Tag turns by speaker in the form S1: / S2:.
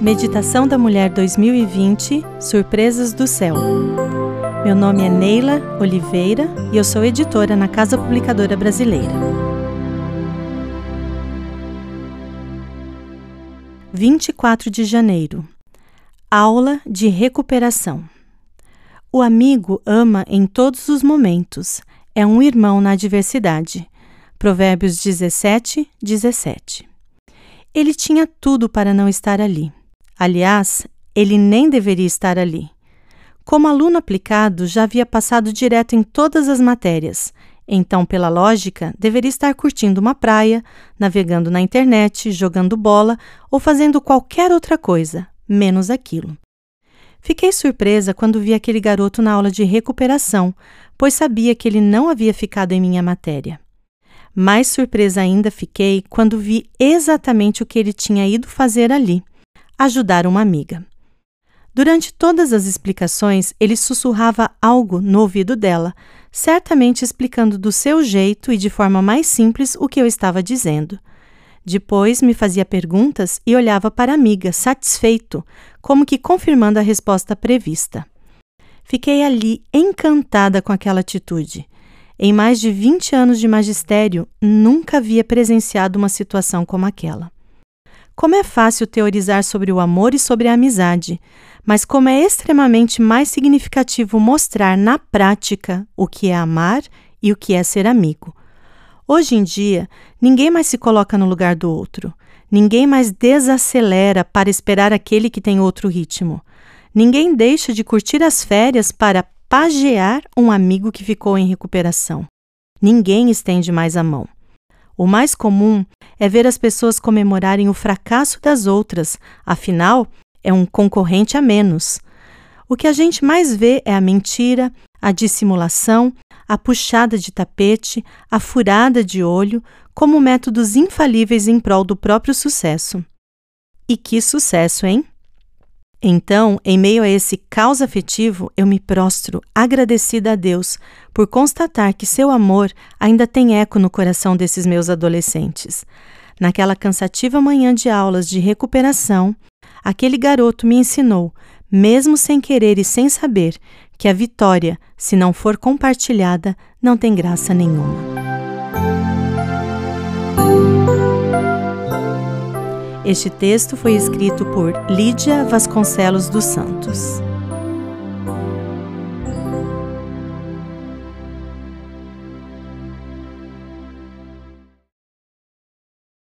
S1: Meditação da Mulher 2020 Surpresas do Céu. Meu nome é Neila Oliveira e eu sou editora na Casa Publicadora Brasileira. 24 de janeiro Aula de recuperação. O amigo ama em todos os momentos, é um irmão na adversidade. Provérbios 17, 17. Ele tinha tudo para não estar ali. Aliás, ele nem deveria estar ali. Como aluno aplicado, já havia passado direto em todas as matérias, então, pela lógica, deveria estar curtindo uma praia, navegando na internet, jogando bola ou fazendo qualquer outra coisa, menos aquilo. Fiquei surpresa quando vi aquele garoto na aula de recuperação, pois sabia que ele não havia ficado em minha matéria. Mais surpresa ainda fiquei quando vi exatamente o que ele tinha ido fazer ali ajudar uma amiga. Durante todas as explicações, ele sussurrava algo no ouvido dela, certamente explicando do seu jeito e de forma mais simples o que eu estava dizendo. Depois me fazia perguntas e olhava para a amiga, satisfeito, como que confirmando a resposta prevista. Fiquei ali encantada com aquela atitude. Em mais de 20 anos de magistério, nunca havia presenciado uma situação como aquela. Como é fácil teorizar sobre o amor e sobre a amizade, mas como é extremamente mais significativo mostrar na prática o que é amar e o que é ser amigo. Hoje em dia, ninguém mais se coloca no lugar do outro. Ninguém mais desacelera para esperar aquele que tem outro ritmo. Ninguém deixa de curtir as férias para pagear um amigo que ficou em recuperação. Ninguém estende mais a mão. O mais comum é ver as pessoas comemorarem o fracasso das outras, afinal, é um concorrente a menos. O que a gente mais vê é a mentira, a dissimulação, a puxada de tapete, a furada de olho, como métodos infalíveis em prol do próprio sucesso. E que sucesso, hein? Então, em meio a esse caos afetivo, eu me prostro agradecida a Deus por constatar que seu amor ainda tem eco no coração desses meus adolescentes. Naquela cansativa manhã de aulas de recuperação, aquele garoto me ensinou, mesmo sem querer e sem saber, que a vitória, se não for compartilhada, não tem graça nenhuma. Este texto foi escrito por Lídia Vasconcelos dos Santos.